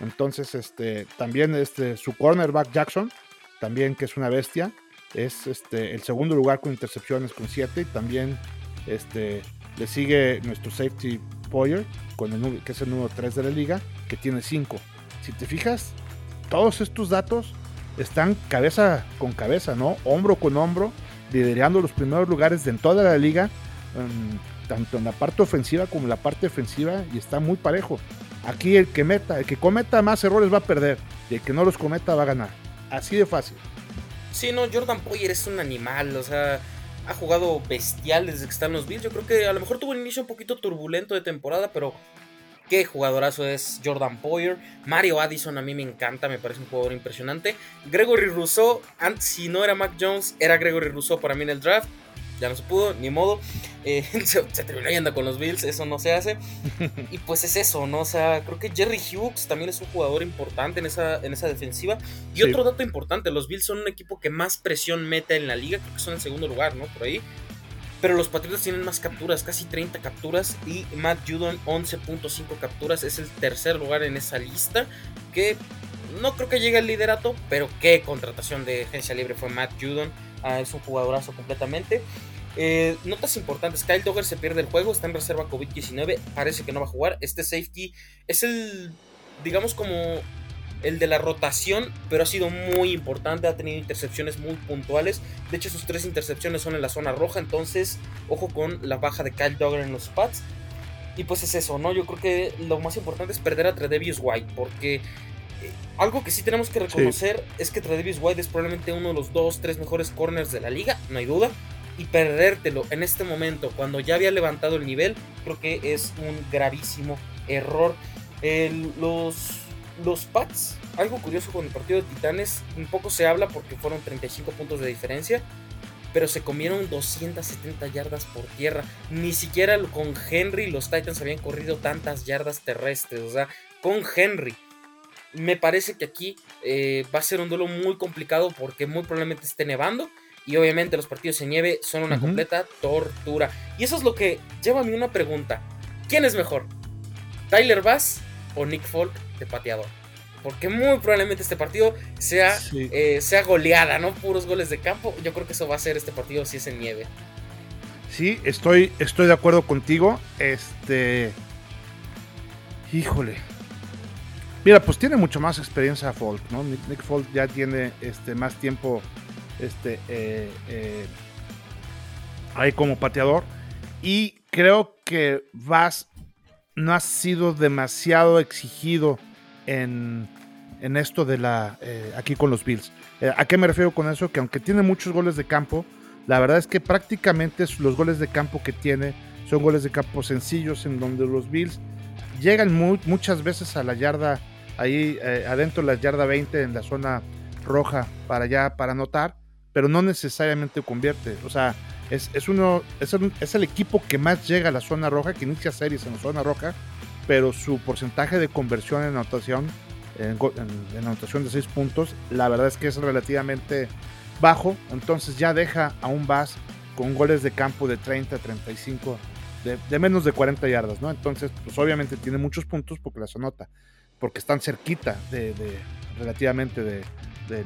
Entonces, este, también este, su cornerback Jackson, también que es una bestia, es este, el segundo lugar con intercepciones con 7 y también este, le sigue nuestro safety Poyer, con el, que es el número 3 de la liga, que tiene 5. Si te fijas, todos estos datos están cabeza con cabeza, ¿no? Hombro con hombro, liderando los primeros lugares en toda la liga, tanto en la parte ofensiva como en la parte defensiva, y está muy parejo. Aquí el que meta, el que cometa más errores va a perder, y el que no los cometa va a ganar. Así de fácil. Sí, no, Jordan Poyer es un animal, o sea, ha jugado bestial desde que están los Bills. Yo creo que a lo mejor tuvo un inicio un poquito turbulento de temporada, pero qué jugadorazo es Jordan Poyer. Mario Addison a mí me encanta, me parece un jugador impresionante. Gregory Rousseau, si no era Mac Jones, era Gregory Rousseau para mí en el draft. Ya no se pudo, ni modo. Eh, se, terminó yendo con los Bills, eso no se hace. Y pues es eso, ¿no? O sea, creo que Jerry Hughes también es un jugador importante en esa, en esa defensiva. Y otro dato importante, los Bills son un equipo que más presión mete en la liga, creo que son en segundo lugar, ¿no? Por ahí. Pero los Patriotas tienen más capturas, casi 30 capturas. Y Matt Judon 11.5 capturas. Es el tercer lugar en esa lista. Que no creo que llegue al liderato. Pero qué contratación de agencia libre fue Matt Judon. Es un jugadorazo completamente. Eh, notas importantes, Kyle Dogger se pierde el juego, está en reserva COVID-19, parece que no va a jugar. Este safety es el, digamos como el de la rotación, pero ha sido muy importante, ha tenido intercepciones muy puntuales. De hecho, sus tres intercepciones son en la zona roja, entonces ojo con la baja de Kyle Dogger en los pads. Y pues es eso, ¿no? Yo creo que lo más importante es perder a Tredevius White, porque algo que sí tenemos que reconocer es que Tredevius White es probablemente uno de los dos, tres mejores corners de la liga, no hay duda. Y perdértelo en este momento, cuando ya había levantado el nivel, creo que es un gravísimo error. los los Pats, algo curioso con el partido de Titanes, un poco se habla porque fueron 35 puntos de diferencia, pero se comieron 270 yardas por tierra. Ni siquiera con Henry los Titans habían corrido tantas yardas terrestres, o sea, con Henry. Me parece que aquí eh, va a ser un duelo muy complicado porque muy probablemente esté nevando. Y obviamente los partidos en nieve son una completa tortura. Y eso es lo que lleva a mí una pregunta. ¿Quién es mejor? ¿Tyler Bass o Nick Folk de pateador. Porque muy probablemente este partido sea, eh, sea goleada, ¿no? Puros goles de campo. Yo creo que eso va a ser este partido si es en nieve. Sí, estoy, estoy de acuerdo contigo. Este. Híjole. Mira, pues tiene mucho más experiencia Folk, ¿no? Nick, Folk ya tiene este, más tiempo este, eh, eh, ahí como pateador. Y creo que Vas no ha sido demasiado exigido en, esto de la eh, aquí con los Bills. ¿A qué me refiero con eso? Que aunque tiene muchos goles de campo, la verdad es que prácticamente los goles de campo que tiene son goles de campo sencillos en donde los Bills llegan muchas veces a la yarda, ahí eh, adentro de la yarda 20 en la zona roja para allá, para anotar, pero no necesariamente convierte. O sea, es, uno, es, el equipo que más llega a la zona roja, que inicia series en la zona roja, pero su porcentaje de conversión en anotación, en, anotación de 6 puntos, la verdad es que es relativamente bajo. Entonces ya deja a un Bass con goles de campo de 30, 35, de, menos de 40 yardas, ¿no? Entonces, pues obviamente tiene muchos puntos porque las anota, porque están cerquita de, relativamente de, de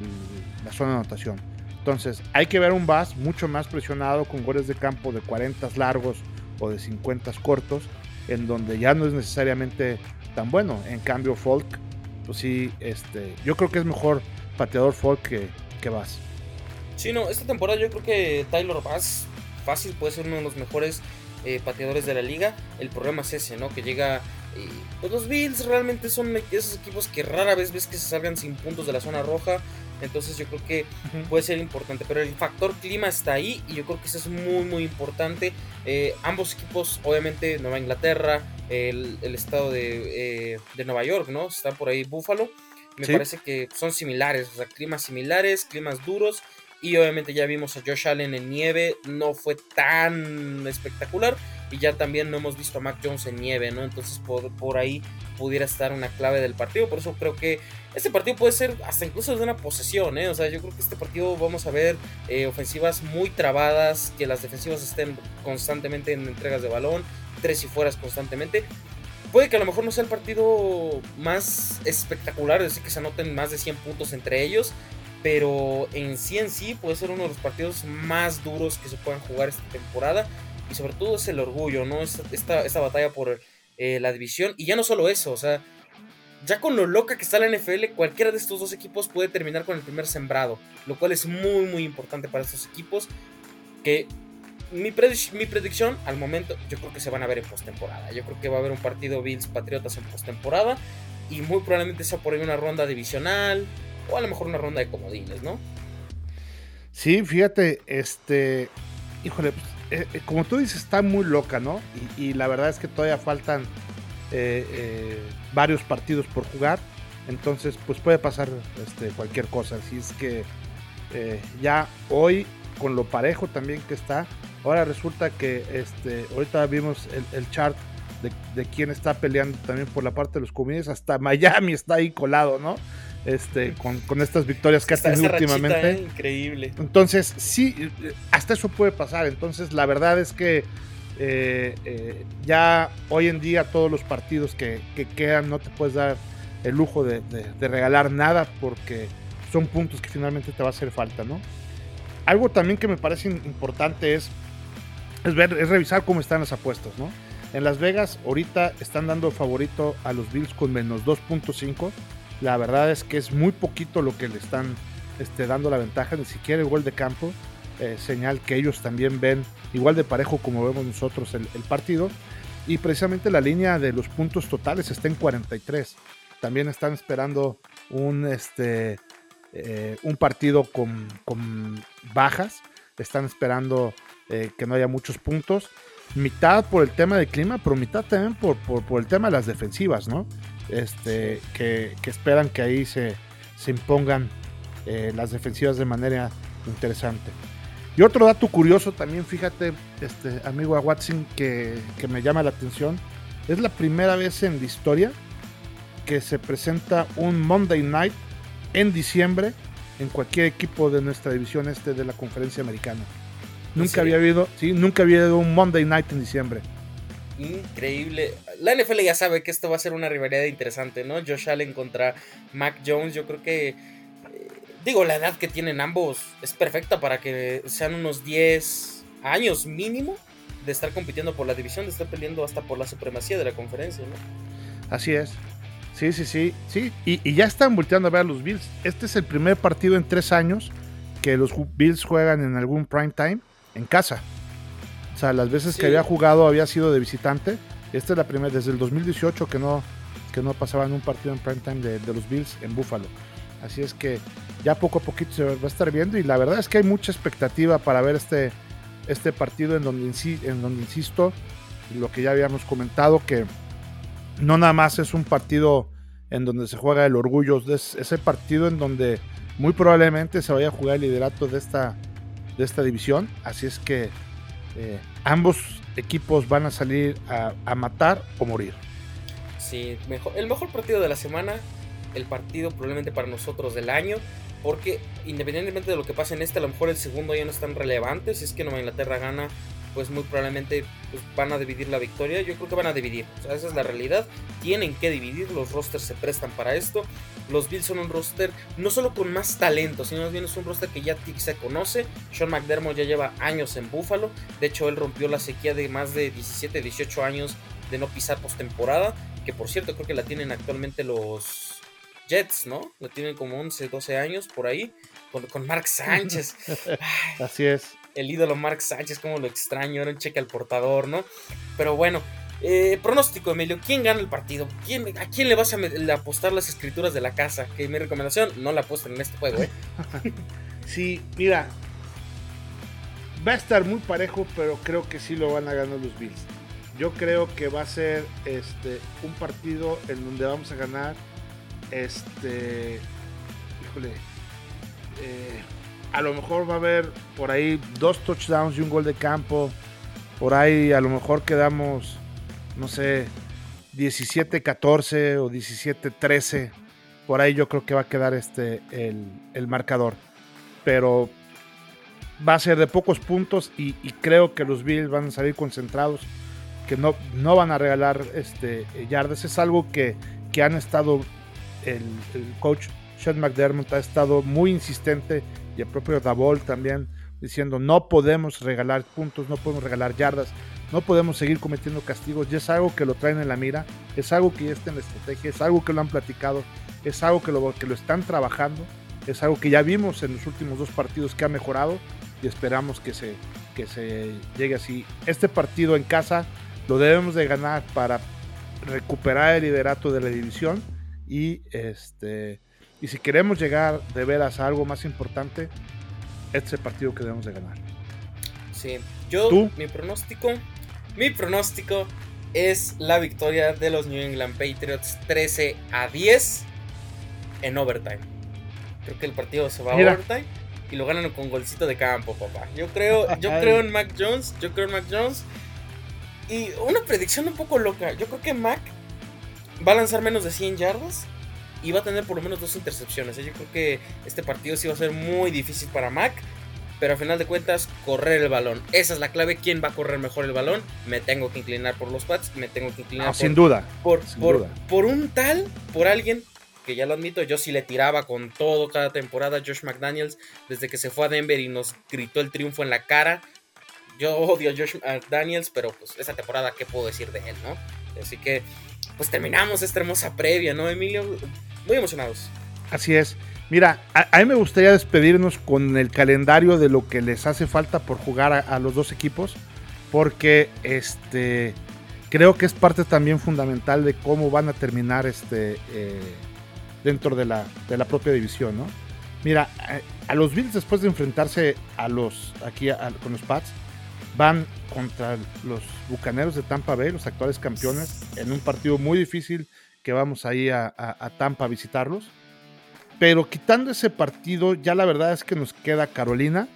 la zona de anotación. Entonces, hay que ver un Bass mucho más presionado con goles de campo de 40 largos o de 50 cortos, en donde ya no es necesariamente tan bueno. En cambio, Folk, pues sí, este, yo creo que es mejor pateador Folk que, que Bass. Sí, no, esta temporada yo creo que Tyler Bass fácil puede ser uno de los mejores eh, pateadores de la liga. El problema es ese, ¿no? Que llega. Pues los Bills realmente son esos equipos que rara vez ves que se salgan sin puntos de la zona roja. Entonces yo creo que puede ser importante. Pero el factor clima está ahí y yo creo que eso es muy muy importante. Eh, ambos equipos, obviamente Nueva Inglaterra, el, estado de, eh, de, Nueva York, ¿no? Está por ahí Buffalo. Me parece que son similares, o sea, climas similares, climas duros. Y obviamente ya vimos a Josh Allen en nieve, no fue tan espectacular. Y ya también no hemos visto a Mac Jones en nieve, ¿no? Entonces por, por ahí pudiera estar una clave del partido. Por eso creo que este partido puede ser hasta incluso de una posesión, ¿eh? O sea, yo creo que este partido vamos a ver eh, ofensivas muy trabadas, que las defensivas estén constantemente en entregas de balón, tres y fueras constantemente. Puede que a lo mejor no sea el partido más espectacular, es decir, que se anoten más de 100 puntos entre ellos, pero en sí en sí puede ser uno de los partidos más duros que se puedan jugar esta temporada y sobre todo es el orgullo, ¿no? Esta, esta batalla por eh, la división y ya no solo eso, o sea, ya con lo loca que está la NFL, cualquiera de estos dos equipos puede terminar con el primer sembrado, lo cual es muy muy importante para estos equipos que mi, mi predicción al momento yo creo que se van a ver en postemporada. Yo creo que va a haber un partido Bills Patriotas en postemporada y muy probablemente sea por ahí una ronda divisional o a lo mejor una ronda de comodines, ¿no? Sí, fíjate, este, híjole, pues, eh, eh, como tú dices, está muy loca, ¿no? Y, la verdad es que todavía faltan eh, varios partidos por jugar, entonces pues puede pasar este, cualquier cosa. Así es que ya hoy con lo parejo también que está. Ahora resulta que este, ahorita vimos el, chart de, de, quién está peleando también por la parte de los comedios. Hasta Miami está ahí colado, ¿no? Este, con, con estas victorias que ha tenido últimamente. increíble. Entonces, sí, hasta eso puede pasar. Entonces, la verdad es que eh, eh, ya hoy en día todos los partidos que, que, quedan no te puedes dar el lujo de, de, regalar nada porque son puntos que finalmente te va a hacer falta, ¿no? Algo también que me parece importante es, es, ver, es revisar cómo están las apuestas, ¿no? En Las Vegas ahorita están dando favorito a los Bills con menos 2.5. La verdad es que es muy poquito lo que le están este, dando la ventaja, ni siquiera el gol de campo. Eh, señal que ellos también ven igual de parejo como vemos nosotros el, partido. Y precisamente la línea de los puntos totales está en 43. También están esperando un, este, eh, un partido con, con, bajas. Están esperando eh, que no haya muchos puntos. Mitad por el tema del clima, pero mitad también por, por, por el tema de las defensivas, ¿no? Este, que, que esperan que ahí se, se impongan eh, las defensivas de manera interesante. Y otro dato curioso también, fíjate, este amigo a Watson, que, que, me llama la atención, es la primera vez en la historia que se presenta un Monday Night en diciembre en cualquier equipo de nuestra división este de la conferencia americana. Nunca había habido, sí, nunca había habido un Monday Night en diciembre. Increíble. La NFL ya sabe que esto va a ser una rivalidad interesante, ¿no? Josh Allen contra Mac Jones, yo creo que digo, la edad que tienen ambos es perfecta para que sean unos 10 años mínimo de estar compitiendo por la división, de estar peleando hasta por la supremacía de la conferencia, ¿no? Así es. Sí, sí, sí, sí. Y, y, ya están volteando a ver a los Bills. Este es el primer partido en tres años que los Bills juegan en algún prime time en casa. O sea, las veces sí. que había jugado había sido de visitante. Esta es la primera, desde el 2018 que no, que no pasaban un partido en prime time de, de los Bills en Buffalo. Así es que ya poco a poquito se va a estar viendo y la verdad es que hay mucha expectativa para ver este, este partido en donde, en donde insisto, lo que ya habíamos comentado, que no nada más es un partido en donde se juega el orgullo, es ese partido en donde muy probablemente se vaya a jugar el liderato de esta, de esta división, así es que eh, ambos equipos van a salir a, matar o morir. Sí, el mejor partido de la semana el partido probablemente para nosotros del año. Porque independientemente de lo que pase en este, a lo mejor el segundo ya no es tan relevante. Si es que Nueva Inglaterra gana, pues muy probablemente pues, van a dividir la victoria. Yo creo que van a dividir. Esa es la realidad. Tienen que dividir. Los rosters se prestan para esto. Los Bills son un roster no solo con más talento, sino más bien es un roster que ya se conoce. Sean McDermott ya lleva años en Buffalo. De hecho, él rompió la sequía de más de 17, 18 años de no pisar postemporada. Que por cierto, creo que la tienen actualmente los Jets, ¿no? Lo tienen como 11, 12 años por ahí, con, con Mark Sánchez. Así es. El ídolo Mark Sánchez, como lo extraño, era un cheque al portador, ¿no? Pero bueno, eh, pronóstico, Emilio, ¿quién gana el partido? ¿Quién, ¿A quién le vas a apostar las escrituras de la casa? Que mi recomendación, no la apuesten en este juego, ¿eh? sí, mira, va a estar muy parejo, pero creo que sí lo van a ganar los Bills. Yo creo que va a ser este, un partido en donde vamos a ganar este. Híjole. Eh, a lo mejor va a haber por ahí dos touchdowns y un gol de campo. Por ahí a lo mejor quedamos, no sé, 17-14 o 17-13. Por ahí yo creo que va a quedar este el, el, marcador. Pero va a ser de pocos puntos y, creo que los Bills van a salir concentrados. Que no, no van a regalar este, yardas. Es algo que, que han estado el, el, coach Sean McDermott ha estado muy insistente y el propio Davol también diciendo no podemos regalar puntos, no podemos regalar yardas, no podemos seguir cometiendo castigos, ya es algo que lo traen en la mira, es algo que ya está en la estrategia, es algo que lo han platicado, es algo que lo, que lo están trabajando, es algo que ya vimos en los últimos dos partidos que ha mejorado y esperamos que se, que se llegue así. Este partido en casa lo debemos de ganar para recuperar el liderato de la división y este y si queremos llegar de veras a algo más importante, este es el partido que debemos de ganar. Sí, yo ¿Tú? mi pronóstico, mi pronóstico es la victoria de los New England Patriots 13 a 10 en overtime. Creo que el partido se va Mira, a overtime. y lo ganan con golcito de campo, papá. Yo creo, yo creo en Mac Jones, yo creo en Mac Jones. Y una predicción un poco loca. Yo creo que Mac va a lanzar menos de 100 yardas y va a tener por lo menos dos intercepciones. ¿eh? Yo creo que este partido sí va a ser muy difícil para Mac. Pero a final de cuentas, correr el balón. Esa es la clave. ¿Quién va a correr mejor el balón? Me tengo que inclinar por los Pats. Me tengo que inclinar por, sin duda. Por, por, por un tal, por alguien que ya lo admito, yo sí le tiraba con todo cada temporada. Josh McDaniels, desde que se fue a Denver y nos gritó el triunfo en la cara. Yo odio a Josh McDaniels, pero pues esa temporada, ¿qué puedo decir de él, no? Así que, pues terminamos esta hermosa previa, ¿no, Emilio? muy emocionados. Así es. Mira, a, mí me gustaría despedirnos con el calendario de lo que les hace falta por jugar a, los dos equipos, porque este creo que es parte también fundamental de cómo van a terminar este eh, dentro de la, de la propia división, ¿no? Mira, a, los Bills después de enfrentarse a los aquí con los Pats van contra los Bucaneros de Tampa Bay, los actuales campeones, en un partido muy difícil que vamos ahí a, a, Tampa a visitarlos. Pero quitando ese partido, ya la verdad es que nos queda Carolina.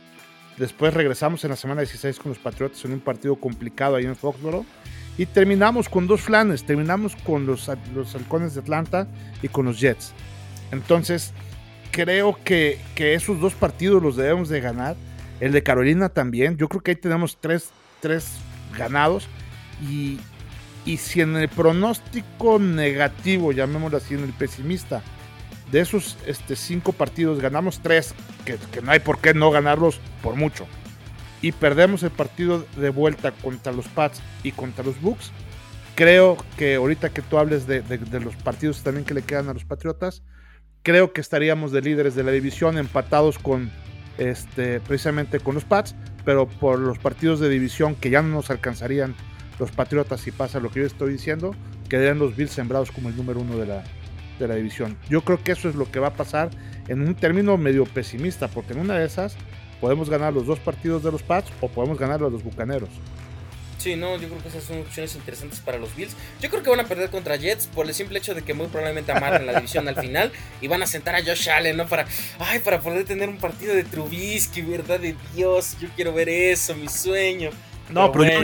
Después regresamos en la semana 16 con los Patriotas en un partido complicado ahí en Foxborough. Y terminamos con dos flanes. Terminamos con los, los halcones de Atlanta y con los Jets. Entonces, creo que, que, esos dos partidos los debemos de ganar. El de Carolina también. Yo creo que ahí tenemos tres, tres ganados. Y, y si en el pronóstico negativo, llamémoslo así, en el pesimista, de esos este, cinco partidos ganamos tres, que, no hay por qué no ganarlos por mucho, y perdemos el partido de vuelta contra los Pats y contra los Bucks, creo que ahorita que tú hables de, los partidos también que le quedan a los Patriotas, creo que estaríamos de líderes de la división empatados con este, precisamente con los Pats, pero por los partidos de división que ya no nos alcanzarían los Patriotas, si pasa lo que yo estoy diciendo, quedarían los Bills sembrados como el número uno de la, de la división. Yo creo que eso es lo que va a pasar en un término medio pesimista, porque en una de esas podemos ganar los dos partidos de los Pats o podemos ganar a los Bucaneros. Sí, no, yo creo que esas son opciones interesantes para los Bills. Yo creo que van a perder contra Jets por el simple hecho de que muy probablemente amarren la división al final y van a sentar a Josh Allen, ¿no? Para, ay, para poder tener un partido de Trubisky, verdad de Dios, yo quiero ver eso, mi sueño. No, pero,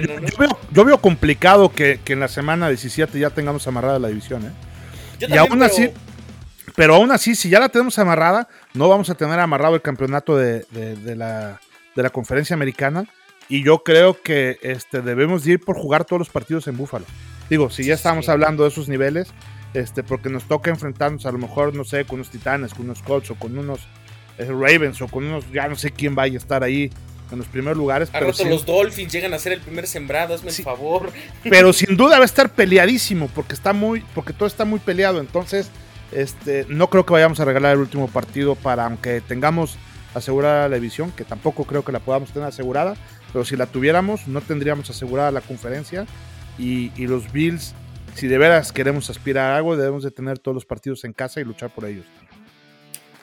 yo, veo, complicado que, en la semana 17 ya tengamos amarrada la división, ¿eh? y aún así, pero aún así, si ya la tenemos amarrada, no vamos a tener amarrado el campeonato de, la, conferencia americana. Y yo creo que este, debemos ir por jugar todos los partidos en Búfalo. Digo, si ya estamos hablando de esos niveles, este, porque nos toca enfrentarnos a lo mejor, no sé, con unos Titanes, con unos Colts o con unos eh, Ravens o con unos, ya no sé quién vaya a estar ahí en los primeros lugares. pero los Dolphins llegan a ser el primer sembrado, hazme el favor. Pero sin duda va a estar peleadísimo, porque está muy, porque todo está muy peleado. Entonces, este, no creo que vayamos a regalar el último partido para, aunque tengamos asegurada la división, que tampoco creo que la podamos tener asegurada, pero si la tuviéramos, no tendríamos asegurada la conferencia. Y, los Bills, si de veras queremos aspirar a algo, debemos de tener todos los partidos en casa y luchar por ellos.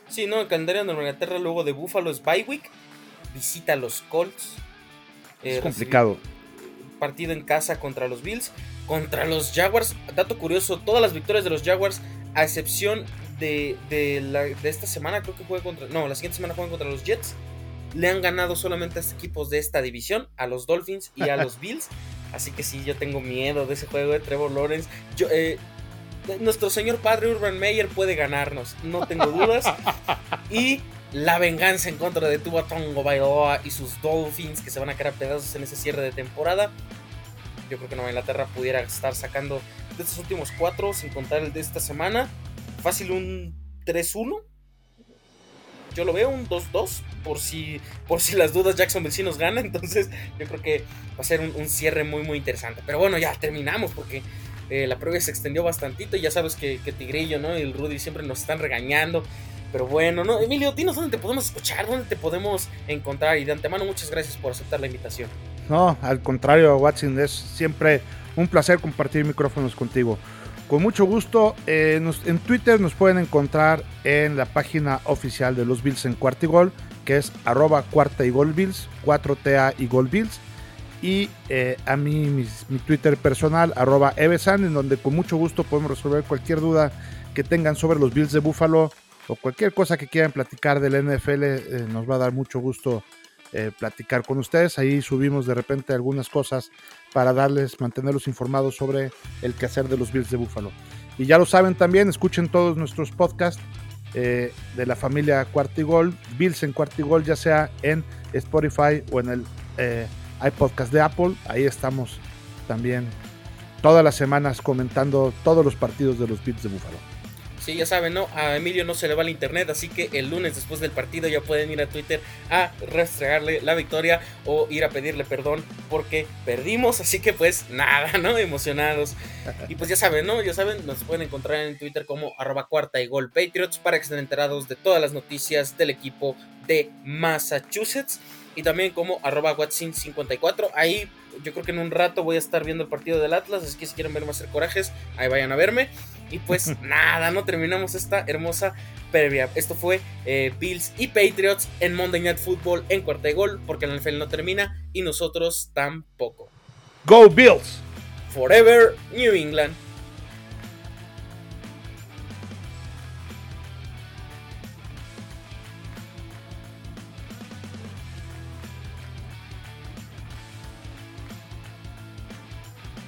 Sí, no, el calendario de Inglaterra luego de Buffalo es bye week visita a los Colts. es eh, complicado. Partido en casa contra los Bills. Contra los Jaguars. Dato curioso, todas las victorias de los Jaguars, a excepción de, de, esta semana, creo que juega contra... No, la siguiente semana juegan contra los Jets. Le han ganado solamente a equipos de esta división, a los Dolphins y a los Bills. Así que sí, yo tengo miedo de ese juego de Trevor Lawrence. Yo, eh, nuestro señor padre Urban Meyer puede ganarnos, no tengo dudas. Y la venganza en contra de Tua Tongo Bailoa y sus Dolphins que se van a quedar pedazos en ese cierre de temporada. Yo creo que Nueva Inglaterra pudiera estar sacando de estos últimos cuatro, sin contar el de esta semana, fácil un 3-1. Yo lo veo un 2-2, por si, por si las dudas Jacksonville sí nos gana. Entonces yo creo que va a ser un, cierre muy muy interesante. Pero bueno, ya terminamos porque eh, la prueba se extendió bastantito. Y ya sabes que, que Tigrillo ¿no? y el Rudy siempre nos están regañando pero bueno, ¿no? Emilio, dinos dónde te podemos escuchar, dónde te podemos encontrar. Y de antemano, muchas gracias por aceptar la invitación. No, al contrario, Watson, es siempre un placer compartir micrófonos contigo. Con mucho gusto, eh, en Twitter nos pueden encontrar en la página oficial de los Bills en cuarta y gol, que es arroba cuarta y gol Bills, 4TA y gol Bills. Y eh, a mí, mi, Twitter personal, arroba Evesan, en donde con mucho gusto podemos resolver cualquier duda que tengan sobre los Bills de Buffalo o cualquier cosa que quieran platicar del NFL, eh, nos va a dar mucho gusto eh, platicar con ustedes. Ahí subimos de repente algunas cosas para darles, mantenerlos informados sobre el quehacer de los Bills de Buffalo. Y ya lo saben también, escuchen todos nuestros podcasts eh, de la familia Cuartigol, Bills en Cuartigol, ya sea en Spotify o en el eh, iPodcast de Apple. Ahí estamos también todas las semanas comentando todos los partidos de los Bills de Buffalo. Sí, ya saben, ¿no? A Emilio no se le va el internet, así que el lunes después del partido ya pueden ir a Twitter a restregarle la victoria o ir a pedirle perdón porque perdimos, así que pues nada, ¿no? Emocionados. Y pues ya saben, ¿no? Ya saben, nos pueden encontrar en Twitter como arroba cuarta y gol Patriots para que estén enterados de todas las noticias del equipo de Massachusetts y también como arroba Watson54. Ahí yo creo que en un rato voy a estar viendo el partido del Atlas, así que si quieren verme hacer corajes, ahí vayan a verme. Y pues nada, no terminamos esta hermosa previa. Esto fue eh, Bills y Patriots en Monday Night Football en cuarta de gol, porque la NFL no termina y nosotros tampoco. Go Bills! Forever New England.